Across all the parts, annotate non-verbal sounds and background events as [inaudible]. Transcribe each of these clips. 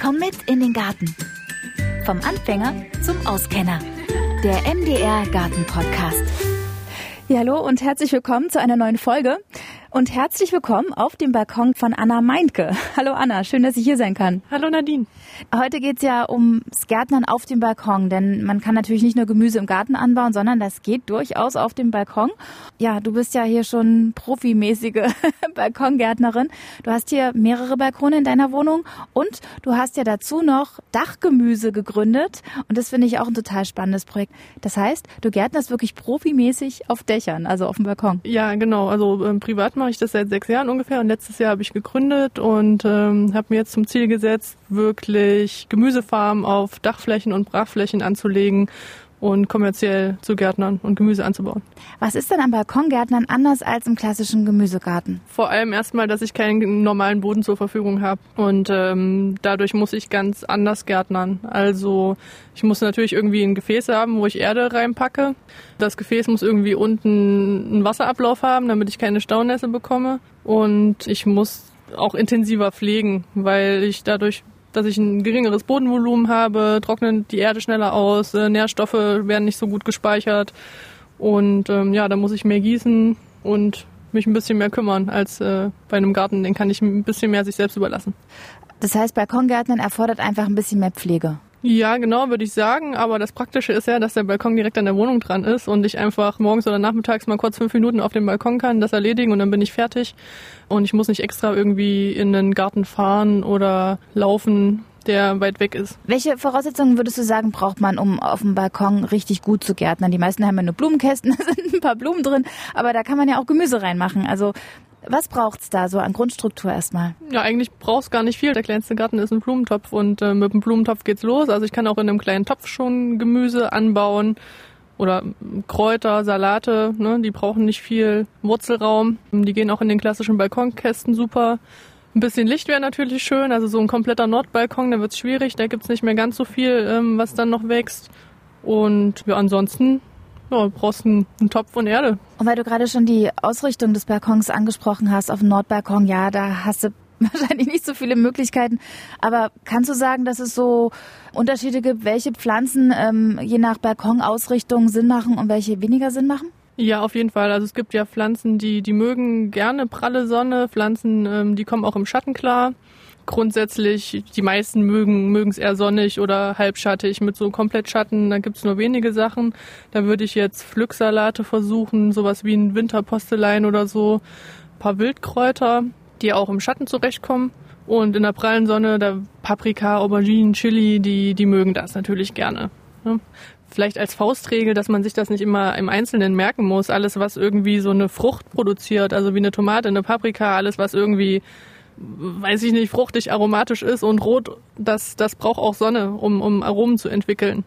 Komm mit in den Garten. Vom Anfänger zum Auskenner. Der MDR Garten Podcast. Ja, hallo und herzlich willkommen zu einer neuen Folge. Und herzlich willkommen auf dem Balkon von Anna Meintke. [laughs] Hallo Anna, schön, dass ich hier sein kann. Hallo Nadine. Heute geht's ja ums Gärtnern auf dem Balkon, denn man kann natürlich nicht nur Gemüse im Garten anbauen, sondern das geht durchaus auf dem Balkon. Ja, du bist ja hier schon profimäßige [laughs] Balkongärtnerin. Du hast hier mehrere Balkone in deiner Wohnung und du hast ja dazu noch Dachgemüse gegründet und das finde ich auch ein total spannendes Projekt. Das heißt, du gärtnerst wirklich profimäßig auf Dächern, also auf dem Balkon. Ja, genau. Also ähm, privat mache ich das seit sechs Jahren ungefähr und letztes Jahr habe ich gegründet und ähm, habe mir jetzt zum Ziel gesetzt, wirklich Gemüsefarmen auf Dachflächen und Brachflächen anzulegen und kommerziell zu Gärtnern und Gemüse anzubauen. Was ist denn am Balkongärtnern anders als im klassischen Gemüsegarten? Vor allem erstmal, dass ich keinen normalen Boden zur Verfügung habe und ähm, dadurch muss ich ganz anders gärtnern. Also ich muss natürlich irgendwie ein Gefäß haben, wo ich Erde reinpacke. Das Gefäß muss irgendwie unten einen Wasserablauf haben, damit ich keine Staunässe bekomme und ich muss auch intensiver pflegen, weil ich dadurch dass ich ein geringeres Bodenvolumen habe, trocknet die Erde schneller aus, äh, Nährstoffe werden nicht so gut gespeichert und ähm, ja, da muss ich mehr gießen und mich ein bisschen mehr kümmern als äh, bei einem Garten. Den kann ich ein bisschen mehr sich selbst überlassen. Das heißt, Balkongärtnern erfordert einfach ein bisschen mehr Pflege. Ja, genau, würde ich sagen. Aber das Praktische ist ja, dass der Balkon direkt an der Wohnung dran ist und ich einfach morgens oder nachmittags mal kurz fünf Minuten auf dem Balkon kann, das erledigen und dann bin ich fertig. Und ich muss nicht extra irgendwie in den Garten fahren oder laufen, der weit weg ist. Welche Voraussetzungen würdest du sagen, braucht man, um auf dem Balkon richtig gut zu gärtnern? Die meisten haben ja nur Blumenkästen, [laughs] da sind ein paar Blumen drin, aber da kann man ja auch Gemüse reinmachen. Also was braucht's da so an Grundstruktur erstmal? Ja, eigentlich brauchst gar nicht viel. Der kleinste Garten ist ein Blumentopf und äh, mit dem Blumentopf geht's los. Also ich kann auch in einem kleinen Topf schon Gemüse anbauen oder Kräuter, Salate. Ne? Die brauchen nicht viel Wurzelraum. Die gehen auch in den klassischen Balkonkästen super. Ein bisschen Licht wäre natürlich schön. Also so ein kompletter Nordbalkon, da wird's schwierig. Da gibt's nicht mehr ganz so viel, ähm, was dann noch wächst. Und ja, ansonsten ja, du brauchst einen, einen Topf und Erde. Und weil du gerade schon die Ausrichtung des Balkons angesprochen hast, auf dem Nordbalkon, ja, da hast du [laughs] wahrscheinlich nicht so viele Möglichkeiten. Aber kannst du sagen, dass es so Unterschiede gibt, welche Pflanzen ähm, je nach Balkonausrichtung Sinn machen und welche weniger Sinn machen? Ja, auf jeden Fall. Also es gibt ja Pflanzen, die, die mögen gerne pralle Sonne, Pflanzen, ähm, die kommen auch im Schatten klar grundsätzlich, die meisten mögen es eher sonnig oder halbschattig mit so komplett Schatten. Da gibt's nur wenige Sachen. Da würde ich jetzt Pflücksalate versuchen, sowas wie ein Winterpostelein oder so. Ein paar Wildkräuter, die auch im Schatten zurechtkommen. Und in der prallen Sonne, da Paprika, Auberginen, Chili, die, die mögen das natürlich gerne. Ne? Vielleicht als Faustregel, dass man sich das nicht immer im Einzelnen merken muss. Alles, was irgendwie so eine Frucht produziert, also wie eine Tomate, eine Paprika, alles, was irgendwie weiß ich nicht, fruchtig, aromatisch ist und rot, das, das braucht auch Sonne, um, um Aromen zu entwickeln.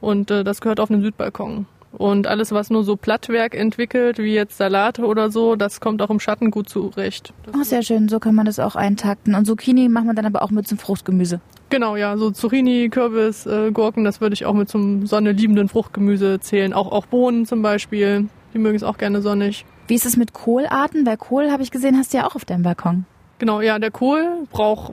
Und äh, das gehört auf einen Südbalkon. Und alles, was nur so Plattwerk entwickelt, wie jetzt Salate oder so, das kommt auch im Schatten gut zurecht. Oh, sehr schön, so kann man das auch eintakten. Und Zucchini macht man dann aber auch mit zum Fruchtgemüse. Genau, ja, so Zucchini, Kürbis, äh, Gurken, das würde ich auch mit zum sonneliebenden Fruchtgemüse zählen. Auch, auch Bohnen zum Beispiel, die mögen es auch gerne sonnig. Wie ist es mit Kohlarten? Bei Kohl, habe ich gesehen, hast du ja auch auf deinem Balkon. Genau, ja, der Kohl braucht,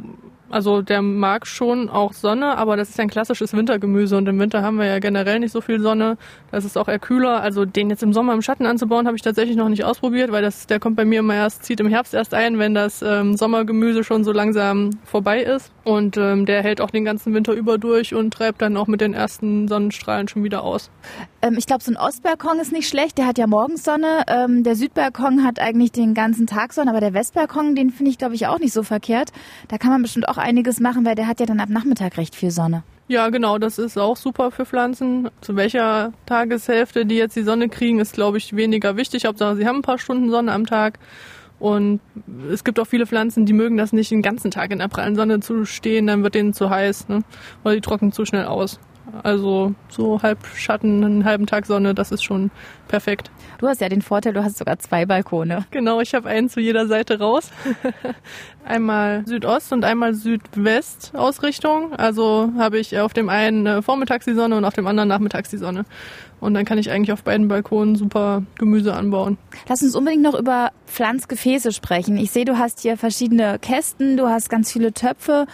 also der mag schon auch Sonne, aber das ist ein klassisches Wintergemüse und im Winter haben wir ja generell nicht so viel Sonne. Das ist auch eher kühler. Also den jetzt im Sommer im Schatten anzubauen, habe ich tatsächlich noch nicht ausprobiert, weil das, der kommt bei mir immer erst, zieht im Herbst erst ein, wenn das ähm, Sommergemüse schon so langsam vorbei ist. Und ähm, der hält auch den ganzen Winter über durch und treibt dann auch mit den ersten Sonnenstrahlen schon wieder aus. Ähm, ich glaube, so ein Ostbalkon ist nicht schlecht, der hat ja morgens Sonne. Ähm, der Südbalkon hat eigentlich den ganzen Tag Sonne, aber der Westbalkon, den finde ich, glaube ich, auch nicht so verkehrt. Da kann man bestimmt auch einiges machen, weil der hat ja dann ab Nachmittag recht viel Sonne. Ja, genau, das ist auch super für Pflanzen. Zu welcher Tageshälfte die jetzt die Sonne kriegen, ist, glaube ich, weniger wichtig. Hauptsache, sie haben ein paar Stunden Sonne am Tag. Und es gibt auch viele Pflanzen, die mögen das nicht den ganzen Tag in der prallen Sonne zu stehen, dann wird denen zu heiß, ne? Oder die trocknen zu schnell aus. Also so halb Schatten, einen halben Tag Sonne, das ist schon perfekt. Du hast ja den Vorteil, du hast sogar zwei Balkone. Genau, ich habe einen zu jeder Seite raus. [laughs] einmal Südost und einmal Südwest Ausrichtung. Also habe ich auf dem einen vormittags die Sonne und auf dem anderen nachmittags die Sonne. Und dann kann ich eigentlich auf beiden Balkonen super Gemüse anbauen. Lass uns unbedingt noch über Pflanzgefäße sprechen. Ich sehe, du hast hier verschiedene Kästen, du hast ganz viele Töpfe.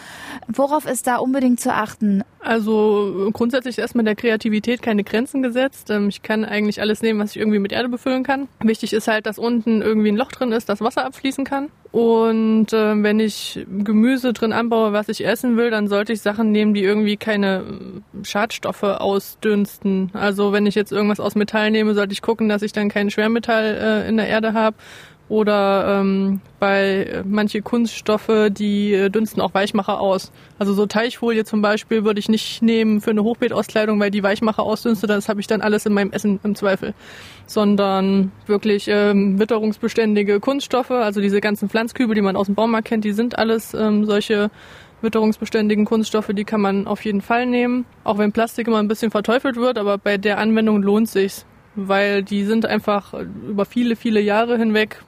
Worauf ist da unbedingt zu achten? Also grundsätzlich ist erstmal der Kreativität keine Grenzen gesetzt. Ähm, ich kann eigentlich alles nehmen, was ich irgendwie mit Erde befüllen kann. Wichtig ist halt, dass unten irgendwie ein Loch drin ist, das Wasser abfließen kann. Und äh, wenn ich Gemüse drin anbaue, was ich essen will, dann sollte ich Sachen nehmen, die irgendwie keine äh, Schadstoffe ausdünsten. Also wenn ich jetzt irgendwas aus Metall nehme, sollte ich gucken, dass ich dann kein Schwermetall äh, in der Erde habe oder ähm, bei manche Kunststoffe, die äh, dünsten auch Weichmacher aus. Also so Teichfolie zum Beispiel würde ich nicht nehmen für eine Hochbeetauskleidung, weil die Weichmacher ausdünstet, das habe ich dann alles in meinem Essen im Zweifel. Sondern wirklich ähm, witterungsbeständige Kunststoffe, also diese ganzen Pflanzkübel, die man aus dem Baumarkt kennt, die sind alles ähm, solche witterungsbeständigen Kunststoffe, die kann man auf jeden Fall nehmen. Auch wenn Plastik immer ein bisschen verteufelt wird, aber bei der Anwendung lohnt sich's weil die sind einfach über viele, viele Jahre hinweg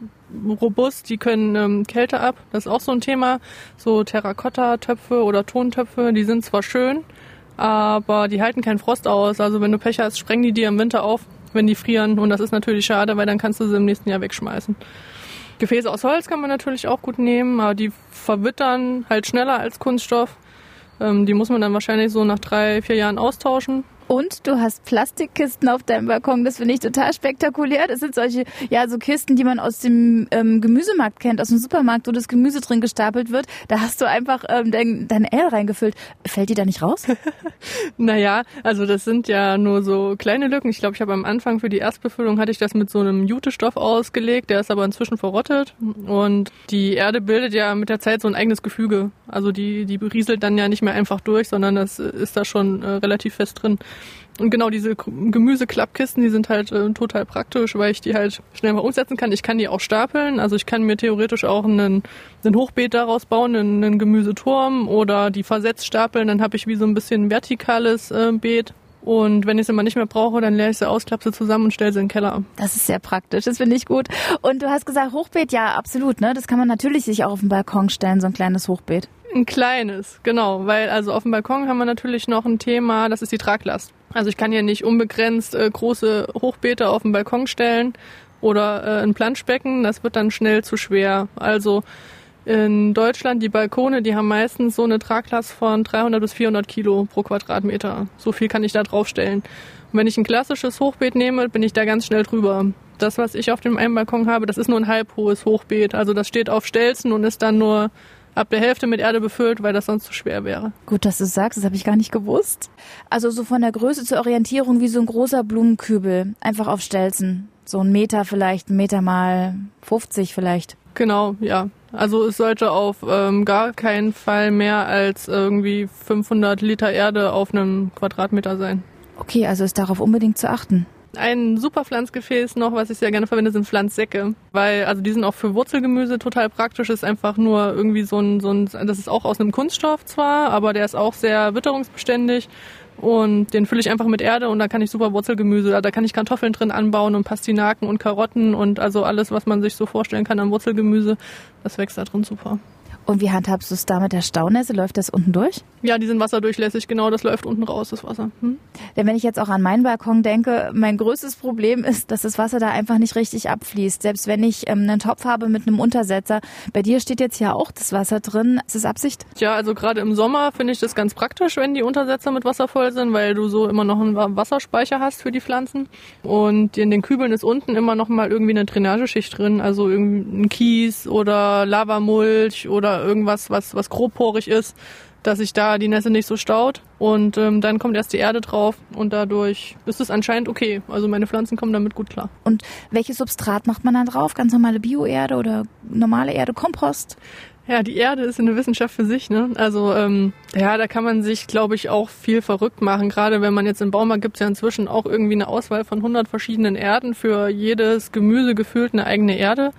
robust, die können ähm, Kälte ab. Das ist auch so ein Thema. So Terrakotta-Töpfe oder Tontöpfe, die sind zwar schön, aber die halten keinen Frost aus. Also wenn du Pech hast, sprengen die dir im Winter auf, wenn die frieren. Und das ist natürlich schade, weil dann kannst du sie im nächsten Jahr wegschmeißen. Gefäße aus Holz kann man natürlich auch gut nehmen, aber die verwittern halt schneller als Kunststoff. Ähm, die muss man dann wahrscheinlich so nach drei, vier Jahren austauschen. Und du hast Plastikkisten auf deinem Balkon. Das finde ich total spektakulär. Das sind solche, ja, so Kisten, die man aus dem ähm, Gemüsemarkt kennt, aus dem Supermarkt, wo das Gemüse drin gestapelt wird. Da hast du einfach ähm, dein, dein L reingefüllt. Fällt die da nicht raus? [laughs] naja, also das sind ja nur so kleine Lücken. Ich glaube, ich habe am Anfang für die Erstbefüllung hatte ich das mit so einem Jutestoff ausgelegt. Der ist aber inzwischen verrottet. Und die Erde bildet ja mit der Zeit so ein eigenes Gefüge. Also die, die berieselt dann ja nicht mehr einfach durch, sondern das ist da schon äh, relativ fest drin. Und genau diese Gemüseklappkisten, die sind halt äh, total praktisch, weil ich die halt schnell mal umsetzen kann. Ich kann die auch stapeln. Also ich kann mir theoretisch auch einen, einen Hochbeet daraus bauen, einen, einen Gemüseturm oder die versetzt stapeln. Dann habe ich wie so ein bisschen vertikales äh, Beet. Und wenn ich sie mal nicht mehr brauche, dann leere ich sie aus, klappe sie zusammen und stelle sie in den Keller. Das ist sehr praktisch, das finde ich gut. Und du hast gesagt, Hochbeet, ja, absolut, ne? Das kann man natürlich sich auch auf den Balkon stellen, so ein kleines Hochbeet. Ein kleines, genau, weil also auf dem Balkon haben wir natürlich noch ein Thema, das ist die Traglast. Also ich kann hier nicht unbegrenzt äh, große Hochbeete auf dem Balkon stellen oder äh, ein Planschbecken, das wird dann schnell zu schwer. Also in Deutschland, die Balkone, die haben meistens so eine Traglast von 300 bis 400 Kilo pro Quadratmeter. So viel kann ich da draufstellen. Und wenn ich ein klassisches Hochbeet nehme, bin ich da ganz schnell drüber. Das, was ich auf dem einen Balkon habe, das ist nur ein halbhohes Hochbeet. Also das steht auf Stelzen und ist dann nur ab der Hälfte mit Erde befüllt, weil das sonst zu schwer wäre. Gut, dass du sagst, das habe ich gar nicht gewusst. Also so von der Größe zur Orientierung wie so ein großer Blumenkübel, einfach auf Stelzen. So ein Meter vielleicht, ein Meter mal 50 vielleicht. Genau, ja. Also es sollte auf ähm, gar keinen Fall mehr als irgendwie 500 Liter Erde auf einem Quadratmeter sein. Okay, also ist darauf unbedingt zu achten. Ein super Pflanzgefäß noch, was ich sehr gerne verwende, sind Pflanzsäcke. Weil, also die sind auch für Wurzelgemüse total praktisch. Ist einfach nur irgendwie so ein, so ein, das ist auch aus einem Kunststoff zwar, aber der ist auch sehr witterungsbeständig. Und den fülle ich einfach mit Erde und da kann ich super Wurzelgemüse, da kann ich Kartoffeln drin anbauen und Pastinaken und Karotten und also alles, was man sich so vorstellen kann an Wurzelgemüse, das wächst da drin super. Und wie handhabst du es da mit der Staunässe? Läuft das unten durch? Ja, die sind wasserdurchlässig, genau, das läuft unten raus, das Wasser. Hm? Denn wenn ich jetzt auch an meinen Balkon denke, mein größtes Problem ist, dass das Wasser da einfach nicht richtig abfließt. Selbst wenn ich ähm, einen Topf habe mit einem Untersetzer, bei dir steht jetzt ja auch das Wasser drin. Ist das Absicht? Ja, also gerade im Sommer finde ich das ganz praktisch, wenn die Untersetzer mit Wasser voll sind, weil du so immer noch einen Wasserspeicher hast für die Pflanzen. Und in den Kübeln ist unten immer noch mal irgendwie eine Drainageschicht drin, also irgendwie ein Kies oder Lavamulch oder irgendwas, was, was grobporig ist, dass sich da die Nässe nicht so staut. Und ähm, dann kommt erst die Erde drauf und dadurch ist es anscheinend okay. Also meine Pflanzen kommen damit gut klar. Und welches Substrat macht man dann drauf? Ganz normale Bioerde oder normale Erde, Kompost? Ja, die Erde ist eine Wissenschaft für sich. Ne? Also ähm, ja, da kann man sich, glaube ich, auch viel verrückt machen. Gerade wenn man jetzt im Baumarkt gibt es ja inzwischen auch irgendwie eine Auswahl von 100 verschiedenen Erden. Für jedes Gemüse gefühlt eine eigene Erde.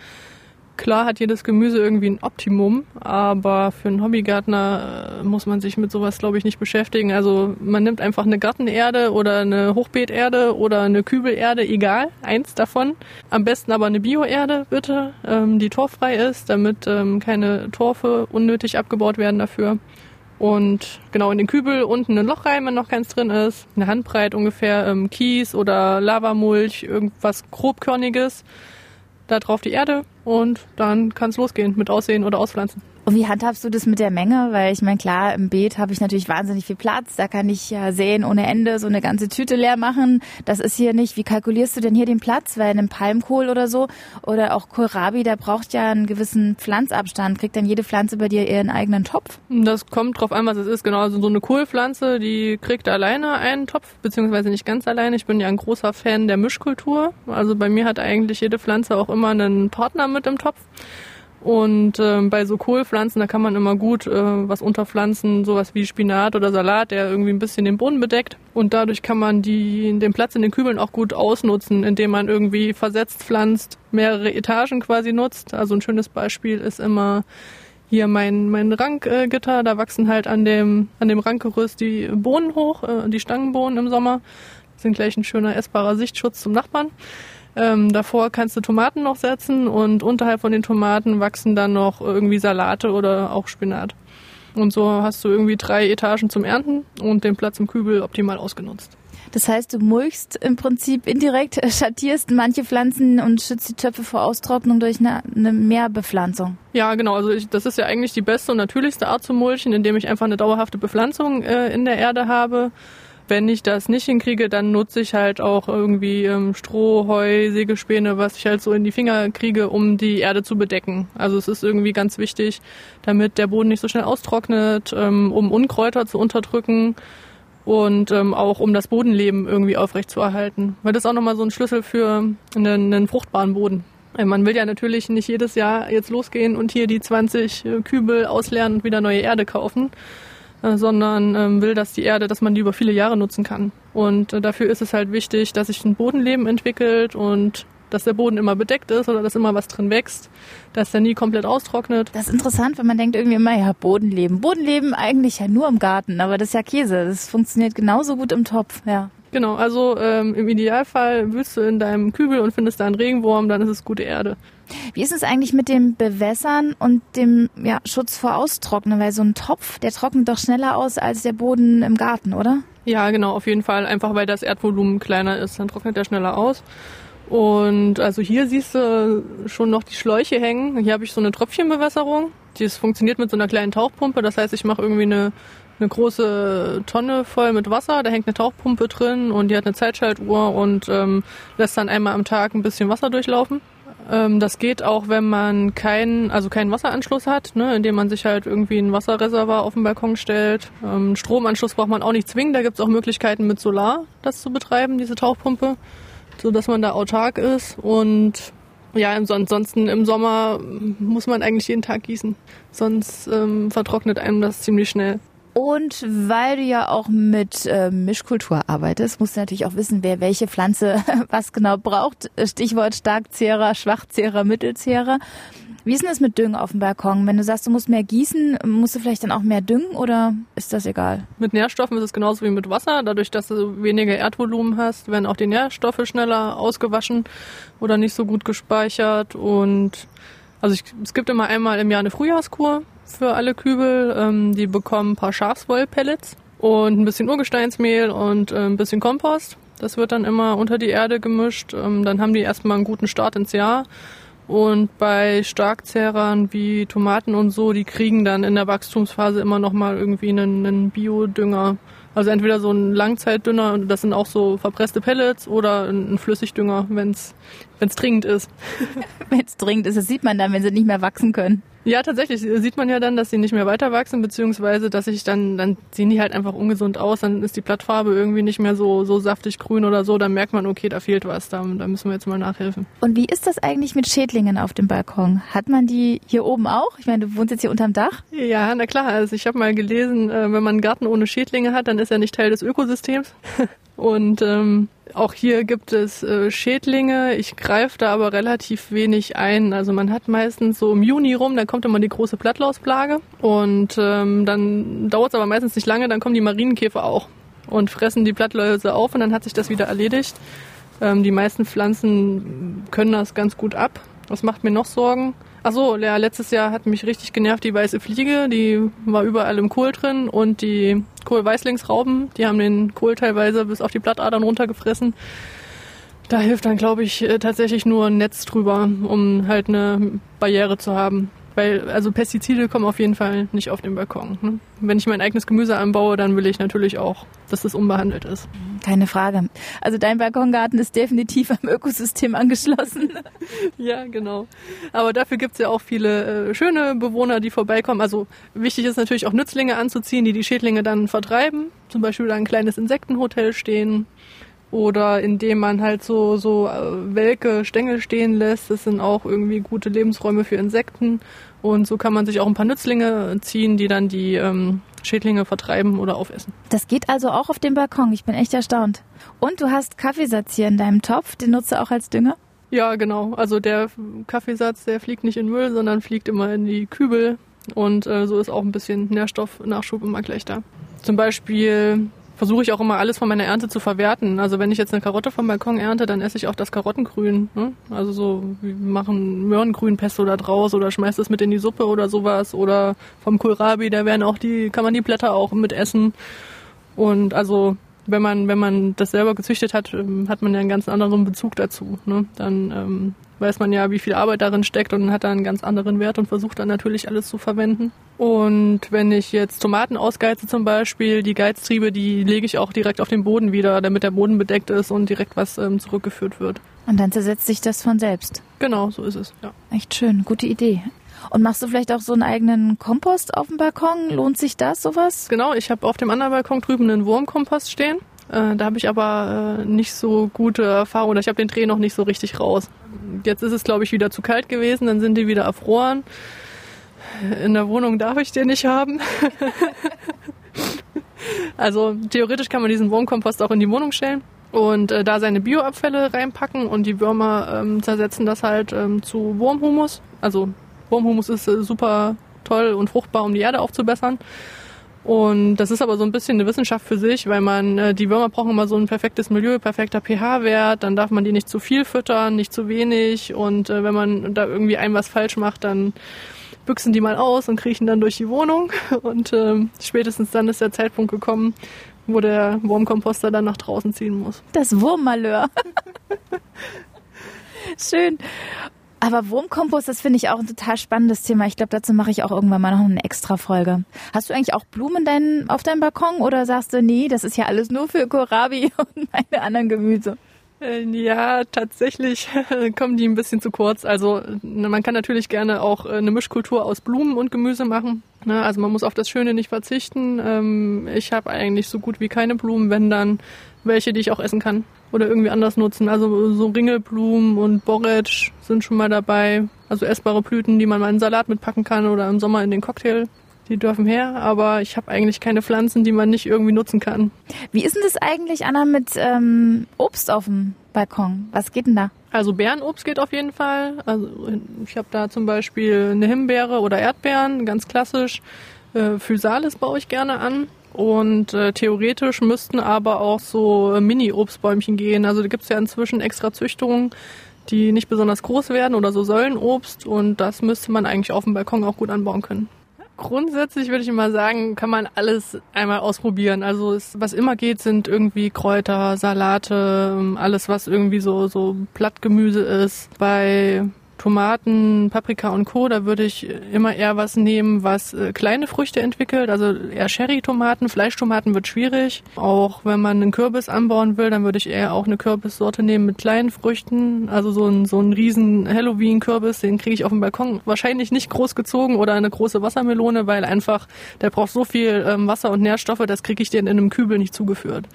Klar hat jedes Gemüse irgendwie ein Optimum, aber für einen Hobbygärtner äh, muss man sich mit sowas, glaube ich, nicht beschäftigen. Also man nimmt einfach eine Gartenerde oder eine Hochbeeterde oder eine Kübelerde, egal, eins davon. Am besten aber eine Bioerde, bitte, ähm, die torffrei ist, damit ähm, keine Torfe unnötig abgebaut werden dafür. Und genau in den Kübel unten ein Loch rein, wenn noch keins drin ist. Eine Handbreit ungefähr ähm, Kies oder Lavamulch, irgendwas grobkörniges da drauf die Erde und dann kann es losgehen mit Aussehen oder Auspflanzen. Und wie handhabst du das mit der Menge? Weil ich meine, klar, im Beet habe ich natürlich wahnsinnig viel Platz. Da kann ich ja säen ohne Ende, so eine ganze Tüte leer machen. Das ist hier nicht. Wie kalkulierst du denn hier den Platz? Weil in einem Palmkohl oder so oder auch Kohlrabi, da braucht ja einen gewissen Pflanzabstand. Kriegt dann jede Pflanze bei dir ihren eigenen Topf? Das kommt drauf an, was es ist. Genau, also so eine Kohlpflanze, die kriegt alleine einen Topf, beziehungsweise nicht ganz alleine. Ich bin ja ein großer Fan der Mischkultur. Also bei mir hat eigentlich jede Pflanze auch immer einen Partner mit im Topf. Und ähm, bei so Kohlpflanzen, da kann man immer gut äh, was unterpflanzen, sowas wie Spinat oder Salat, der irgendwie ein bisschen den Boden bedeckt. Und dadurch kann man die, den Platz in den Kübeln auch gut ausnutzen, indem man irgendwie versetzt pflanzt, mehrere Etagen quasi nutzt. Also ein schönes Beispiel ist immer hier mein, mein Rankgitter, da wachsen halt an dem, an dem Rankgerüst die Bohnen hoch, äh, die Stangenbohnen im Sommer. Das sind gleich ein schöner essbarer Sichtschutz zum Nachbarn. Ähm, davor kannst du Tomaten noch setzen und unterhalb von den Tomaten wachsen dann noch irgendwie Salate oder auch Spinat. Und so hast du irgendwie drei Etagen zum Ernten und den Platz im Kübel optimal ausgenutzt. Das heißt, du mulchst im Prinzip indirekt, [laughs] schattierst manche Pflanzen und schützt die Töpfe vor Austrocknung durch eine, eine Mehrbepflanzung. Ja, genau. Also ich, das ist ja eigentlich die beste und natürlichste Art zu mulchen, indem ich einfach eine dauerhafte Bepflanzung äh, in der Erde habe wenn ich das nicht hinkriege, dann nutze ich halt auch irgendwie ähm, Stroh, Heu, Sägespäne, was ich halt so in die Finger kriege, um die Erde zu bedecken. Also es ist irgendwie ganz wichtig, damit der Boden nicht so schnell austrocknet, ähm, um Unkräuter zu unterdrücken und ähm, auch um das Bodenleben irgendwie aufrechtzuerhalten. Weil das ist auch nochmal so ein Schlüssel für einen, einen fruchtbaren Boden. Man will ja natürlich nicht jedes Jahr jetzt losgehen und hier die 20 äh, Kübel ausleeren und wieder neue Erde kaufen, äh, sondern ähm, will, dass die Erde, dass man die über viele Jahre nutzen kann. Und äh, dafür ist es halt wichtig, dass sich ein Bodenleben entwickelt und dass der Boden immer bedeckt ist oder dass immer was drin wächst, dass der nie komplett austrocknet. Das ist interessant, wenn man denkt irgendwie immer, ja, Bodenleben. Bodenleben eigentlich ja nur im Garten, aber das ist ja Käse. Das funktioniert genauso gut im Topf, ja. Genau, also ähm, im Idealfall wühlst du in deinem Kübel und findest da einen Regenwurm, dann ist es gute Erde. Wie ist es eigentlich mit dem Bewässern und dem ja, Schutz vor Austrocknen? Weil so ein Topf, der trocknet doch schneller aus als der Boden im Garten, oder? Ja, genau, auf jeden Fall. Einfach weil das Erdvolumen kleiner ist, dann trocknet der schneller aus. Und also hier siehst du schon noch die Schläuche hängen. Hier habe ich so eine Tröpfchenbewässerung. Das funktioniert mit so einer kleinen Tauchpumpe. Das heißt, ich mache irgendwie eine, eine große Tonne voll mit Wasser. Da hängt eine Tauchpumpe drin und die hat eine Zeitschaltuhr und ähm, lässt dann einmal am Tag ein bisschen Wasser durchlaufen. Ähm, das geht auch, wenn man keinen, also keinen Wasseranschluss hat, ne, indem man sich halt irgendwie ein Wasserreservoir auf den Balkon stellt. Ähm, Stromanschluss braucht man auch nicht zwingen. Da gibt es auch Möglichkeiten mit Solar, das zu betreiben, diese Tauchpumpe, so man da autark ist und ja, ansonsten im Sommer muss man eigentlich jeden Tag gießen, sonst ähm, vertrocknet einem das ziemlich schnell. Und weil du ja auch mit äh, Mischkultur arbeitest, musst du natürlich auch wissen, wer welche Pflanze [laughs] was genau braucht. Stichwort Starkzehrer, Schwachzehrer, Mittelzehrer. Wie ist denn das mit Düngen auf dem Balkon? Wenn du sagst, du musst mehr gießen, musst du vielleicht dann auch mehr düngen oder ist das egal? Mit Nährstoffen ist es genauso wie mit Wasser. Dadurch, dass du weniger Erdvolumen hast, werden auch die Nährstoffe schneller ausgewaschen oder nicht so gut gespeichert. Und also ich, es gibt immer einmal im Jahr eine Frühjahrskur für alle Kübel. Ähm, die bekommen ein paar Schafswollpellets und ein bisschen Urgesteinsmehl und äh, ein bisschen Kompost. Das wird dann immer unter die Erde gemischt. Ähm, dann haben die erstmal einen guten Start ins Jahr. Und bei Starkzehrern wie Tomaten und so, die kriegen dann in der Wachstumsphase immer nochmal irgendwie einen, einen Biodünger. Also entweder so ein Langzeitdünger, das sind auch so verpresste Pellets, oder ein Flüssigdünger, wenn es dringend ist. [laughs] wenn es dringend ist, das sieht man dann, wenn sie nicht mehr wachsen können. Ja, tatsächlich sieht man ja dann, dass sie nicht mehr weiter wachsen, beziehungsweise dass sich dann, dann sehen die halt einfach ungesund aus, dann ist die Blattfarbe irgendwie nicht mehr so, so saftig grün oder so, dann merkt man, okay, da fehlt was, da, da müssen wir jetzt mal nachhelfen. Und wie ist das eigentlich mit Schädlingen auf dem Balkon? Hat man die hier oben auch? Ich meine, du wohnst jetzt hier unterm Dach? Ja, na klar, also ich habe mal gelesen, äh, wenn man einen Garten ohne Schädlinge hat, dann ist er nicht Teil des Ökosystems. [laughs] Und ähm, auch hier gibt es äh, Schädlinge. Ich greife da aber relativ wenig ein. Also man hat meistens so im Juni rum, dann kommt immer die große Blattlausplage. Und ähm, dann dauert es aber meistens nicht lange, dann kommen die Marienkäfer auch und fressen die Blattläuse auf und dann hat sich das wieder erledigt. Ähm, die meisten Pflanzen können das ganz gut ab. Was macht mir noch Sorgen? Achso, ja, letztes Jahr hat mich richtig genervt die weiße Fliege. Die war überall im Kohl drin und die Kohlweißlingsrauben, die haben den Kohl teilweise bis auf die Blattadern runtergefressen. Da hilft dann, glaube ich, äh, tatsächlich nur ein Netz drüber, um halt eine Barriere zu haben. Weil, also Pestizide kommen auf jeden Fall nicht auf den Balkon. Ne? Wenn ich mein eigenes Gemüse anbaue, dann will ich natürlich auch, dass das unbehandelt ist. Keine Frage. Also dein Balkongarten ist definitiv am Ökosystem angeschlossen. [laughs] ja, genau. Aber dafür gibt's ja auch viele äh, schöne Bewohner, die vorbeikommen. Also wichtig ist natürlich auch Nützlinge anzuziehen, die die Schädlinge dann vertreiben. Zum Beispiel da ein kleines Insektenhotel stehen oder indem man halt so, so äh, welke Stängel stehen lässt. Das sind auch irgendwie gute Lebensräume für Insekten. Und so kann man sich auch ein paar Nützlinge ziehen, die dann die ähm, Schädlinge vertreiben oder aufessen. Das geht also auch auf dem Balkon. Ich bin echt erstaunt. Und du hast Kaffeesatz hier in deinem Topf. Den nutzt du auch als Dünger? Ja, genau. Also der Kaffeesatz, der fliegt nicht in Müll, sondern fliegt immer in die Kübel. Und äh, so ist auch ein bisschen Nährstoffnachschub immer gleich da. Zum Beispiel versuche ich auch immer alles von meiner Ernte zu verwerten. Also wenn ich jetzt eine Karotte vom Balkon ernte, dann esse ich auch das Karottengrün. Ne? Also so, wir machen Möhrengrünpesto da draus oder schmeißt es mit in die Suppe oder sowas. Oder vom Kohlrabi, da werden auch die, kann man die Blätter auch mit essen. Und also wenn man, wenn man das selber gezüchtet hat, ähm, hat man ja einen ganz anderen Bezug dazu. Ne? Dann ähm, weiß man ja, wie viel Arbeit darin steckt und hat da einen ganz anderen Wert und versucht dann natürlich alles zu verwenden. Und wenn ich jetzt Tomaten ausgeize zum Beispiel, die Geiztriebe, die lege ich auch direkt auf den Boden wieder, damit der Boden bedeckt ist und direkt was ähm, zurückgeführt wird. Und dann zersetzt sich das von selbst. Genau, so ist es, ja. Echt schön, gute Idee. Und machst du vielleicht auch so einen eigenen Kompost auf dem Balkon? Lohnt sich das, sowas? Genau, ich habe auf dem anderen Balkon drüben einen Wurmkompost stehen. Äh, da habe ich aber äh, nicht so gute Erfahrungen ich habe den Dreh noch nicht so richtig raus. Jetzt ist es, glaube ich, wieder zu kalt gewesen, dann sind die wieder erfroren. In der Wohnung darf ich den nicht haben. [laughs] also theoretisch kann man diesen Wurmkompost auch in die Wohnung stellen und äh, da seine Bioabfälle reinpacken und die Würmer ähm, zersetzen das halt ähm, zu Wurmhumus. Also Wurmhumus ist äh, super toll und fruchtbar, um die Erde aufzubessern. Und das ist aber so ein bisschen eine Wissenschaft für sich, weil man, äh, die Würmer brauchen immer so ein perfektes Milieu, perfekter pH-Wert, dann darf man die nicht zu viel füttern, nicht zu wenig und äh, wenn man da irgendwie ein was falsch macht, dann büchsen die mal aus und kriechen dann durch die Wohnung [laughs] und äh, spätestens dann ist der Zeitpunkt gekommen, wo der Wurmkomposter dann nach draußen ziehen muss. Das Wurmmalheur. [laughs] Schön. Aber Wurmkompost, das finde ich auch ein total spannendes Thema. Ich glaube, dazu mache ich auch irgendwann mal noch eine extra Folge. Hast du eigentlich auch Blumen dein, auf deinem Balkon oder sagst du, nee, das ist ja alles nur für Kohlrabi [laughs] und meine anderen Gemüse? Äh, ja, tatsächlich [laughs] kommen die ein bisschen zu kurz. Also man kann natürlich gerne auch äh, eine Mischkultur aus Blumen und Gemüse machen. Ne? Also man muss auf das Schöne nicht verzichten. Ähm, ich habe eigentlich so gut wie keine Blumen, wenn dann welche, die ich auch essen kann oder irgendwie anders nutzen. Also so Ringelblumen und Borretsch sind schon mal dabei. Also essbare Blüten, die man mal in Salat mitpacken kann oder im Sommer in den Cocktail. Die dürfen her, aber ich habe eigentlich keine Pflanzen, die man nicht irgendwie nutzen kann. Wie ist denn das eigentlich, Anna, mit ähm, Obst auf dem Balkon? Was geht denn da? Also Beerenobst geht auf jeden Fall. Also ich habe da zum Beispiel eine Himbeere oder Erdbeeren, ganz klassisch. Äh, Physalis baue ich gerne an. Und äh, theoretisch müssten aber auch so äh, Mini-Obstbäumchen gehen. Also da gibt's ja inzwischen extra Züchtungen, die nicht besonders groß werden oder so Säulenobst. Und das müsste man eigentlich auf dem Balkon auch gut anbauen können. Grundsätzlich würde ich immer sagen, kann man alles einmal ausprobieren. Also es, was immer geht, sind irgendwie Kräuter, Salate, ähm, alles was irgendwie so so Blattgemüse ist. Bei Tomaten, Paprika und Co. Da würde ich immer eher was nehmen, was äh, kleine Früchte entwickelt. Also eher Cherry-Tomaten, Fleischtomaten wird schwierig. Auch wenn man einen Kürbis anbauen will, dann würde ich eher auch eine Kürbissorte nehmen mit kleinen Früchten. Also so ein, so ein riesen Halloween-Kürbis, den kriege ich auf dem Balkon wahrscheinlich nicht groß gezogen oder eine große Wassermelone, weil einfach der braucht so viel ähm, Wasser und Nährstoffe, das kriege ich den in einem Kübel nicht zugeführt.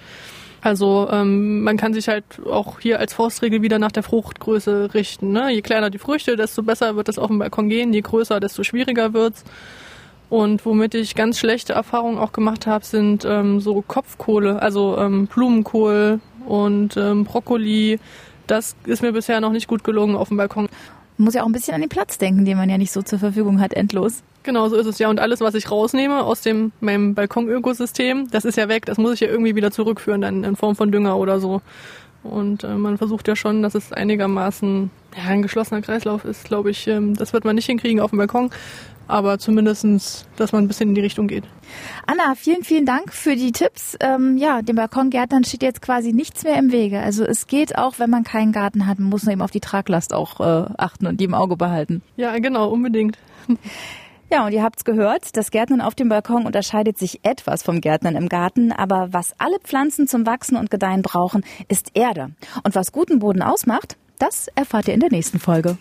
Also ähm, man kann sich halt auch hier als Faustregel wieder nach der Fruchtgröße richten. Ne? Je kleiner die Früchte, desto besser wird es auf dem Balkon gehen. Je größer, desto schwieriger wird's. Und womit ich ganz schlechte Erfahrungen auch gemacht habe, sind ähm, so Kopfkohle, also ähm, Blumenkohl und ähm, Brokkoli. Das ist mir bisher noch nicht gut gelungen auf dem Balkon. Man muss ja auch ein bisschen an den Platz denken, den man ja nicht so zur Verfügung hat, endlos. Genau, so ist es ja. Und alles, was ich rausnehme aus dem meinem Balkon-Ökosystem, das ist ja weg. Das muss ich ja irgendwie wieder zurückführen, dann in Form von Dünger oder so. Und äh, man versucht ja schon, dass es einigermaßen ja, ein geschlossener Kreislauf ist, glaube ich. Ähm, das wird man nicht hinkriegen auf dem Balkon aber zumindestens, dass man ein bisschen in die Richtung geht. Anna, vielen, vielen Dank für die Tipps. Ähm, ja, dem Balkongärtnern steht jetzt quasi nichts mehr im Wege. Also es geht auch, wenn man keinen Garten hat. Man muss nur eben auf die Traglast auch äh, achten und die im Auge behalten. Ja, genau, unbedingt. [laughs] Ja, und ihr habt's gehört, das Gärtnern auf dem Balkon unterscheidet sich etwas vom Gärtnern im Garten, aber was alle Pflanzen zum Wachsen und Gedeihen brauchen, ist Erde. Und was guten Boden ausmacht, das erfahrt ihr in der nächsten Folge.